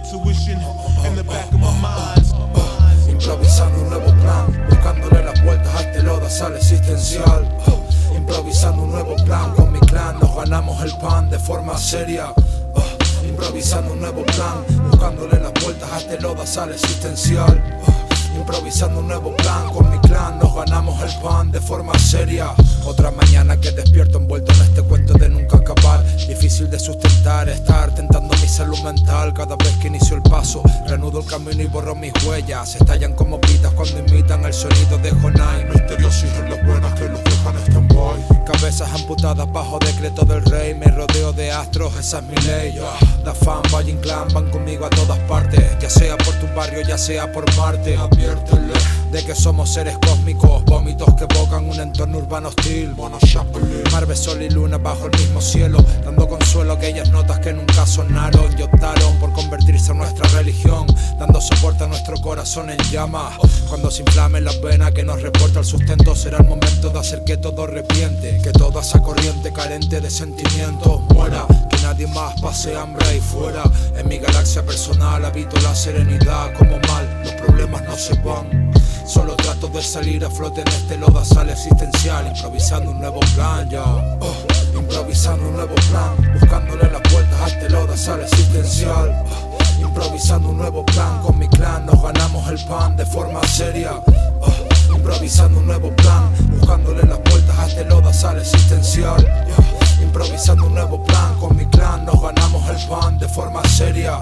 intuition in the back of my mind. Improvisando un nuevo plan, buscándole las vueltas al telodas al existencial. Improvisando un nuevo plan, con mi clan nos ganamos el pan de forma seria. Improvisando un nuevo plan, buscándole las vueltas al telodas al existencial. Improvisando un nuevo plan con mi clan, nos ganamos el pan de forma seria. Otra mañana que despierto envuelto en este cuento de nunca acabar. Difícil de sustentar, estar tentando mi salud mental cada vez que inicio el paso. Reanudo el camino y borro mis huellas. Estallan como pitas cuando imitan el sonido de Jonai. Misterios en las buenas que nos dejan stand-by. Cabezas amputadas bajo decreto del rey. Me rodeo de astros, esa es mi ley. Da fan, Valle Clan van conmigo a todas partes. Ya sea por barrio, ya sea por Marte. Adviértele, De que somos seres cósmicos, vómitos un entorno urbano hostil. Marve, sol y luna bajo el mismo cielo, dando consuelo a aquellas notas que nunca sonaron y optaron por convertirse en nuestra religión, dando soporte a nuestro corazón en llamas. Cuando se inflame la pena que nos reporta el sustento, será el momento de hacer que todo arrepiente, que toda esa corriente carente de sentimientos muera, que nadie más pase hambre ahí fuera. En mi galaxia personal habito la serenidad como mal, los problemas no se van. Solo trato de salir a flote en este lodazal existencial, improvisando un nuevo plan, ya. Oh, improvisando un nuevo plan, buscándole las vueltas a este lodazal existencial. Oh, improvisando un nuevo plan con mi clan, nos ganamos el pan de forma seria. Oh, improvisando un nuevo plan, buscándole las vueltas a este lodazal existencial. Yeah, improvisando un nuevo plan con mi clan, nos ganamos el pan de forma seria.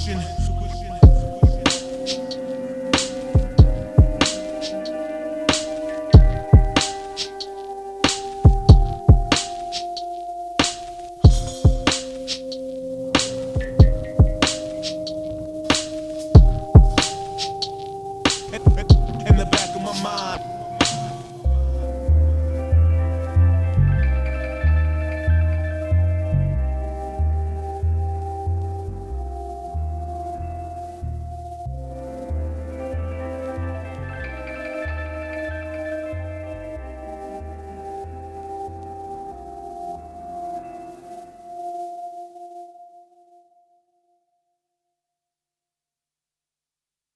solution.